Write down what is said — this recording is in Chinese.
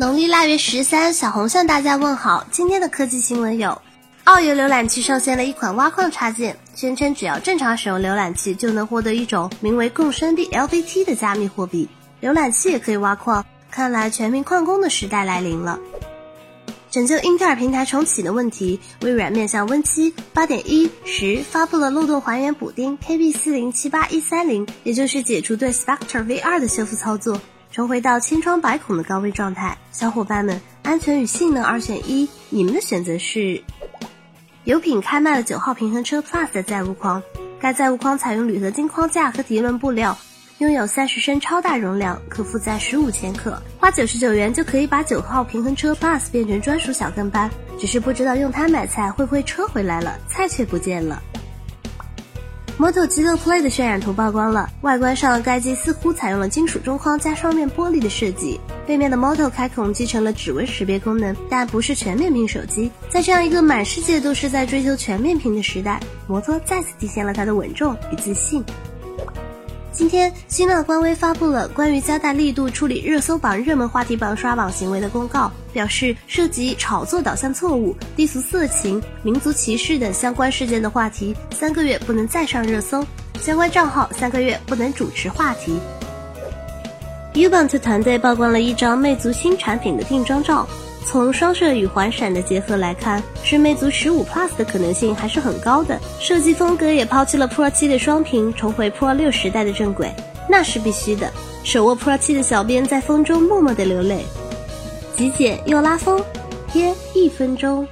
农历腊月十三，小红向大家问好。今天的科技新闻有：澳游浏览器上线了一款挖矿插件，宣称只要正常使用浏览器，就能获得一种名为共生币 LBT 的加密货币。浏览器也可以挖矿，看来全民矿工的时代来临了。拯救英特尔平台重启的问题，微软面向 Win 七八点一十发布了漏洞还原补丁 KB 四零七八一三零，也就是解除对 Spectre V 二的修复操作。重回到千疮百孔的高危状态，小伙伴们，安全与性能二选一，你们的选择是？有品开卖了九号平衡车 Plus 的载物筐，该载物筐采用铝合金框架和涤纶布料，拥有三十升超大容量，可负载十五千克，花九十九元就可以把九号平衡车 Plus 变成专属小跟班，只是不知道用它买菜会不会车回来了，菜却不见了。Moto G6 Play 的渲染图曝光了，外观上该机似乎采用了金属中框加双面玻璃的设计，背面的 Moto 开孔继承了指纹识别功能，但不是全面屏手机。在这样一个满世界都是在追求全面屏的时代，摩托再次体现了它的稳重与自信。今天，新浪官微发布了关于加大力度处理热搜榜热门话题榜刷榜行为的公告，表示涉及炒作导向错误、低俗色情、民族歧视等相关事件的话题，三个月不能再上热搜；相关账号三个月不能主持话题。Ubunt 团队曝光了一张魅族新产品的定妆照。从双摄与环闪的结合来看，是魅族十五 Plus 的可能性还是很高的。设计风格也抛弃了 Pro 七的双屏，重回 Pro 六时代的正轨，那是必须的。手握 Pro 七的小编在风中默默的流泪，极简又拉风，约一分钟。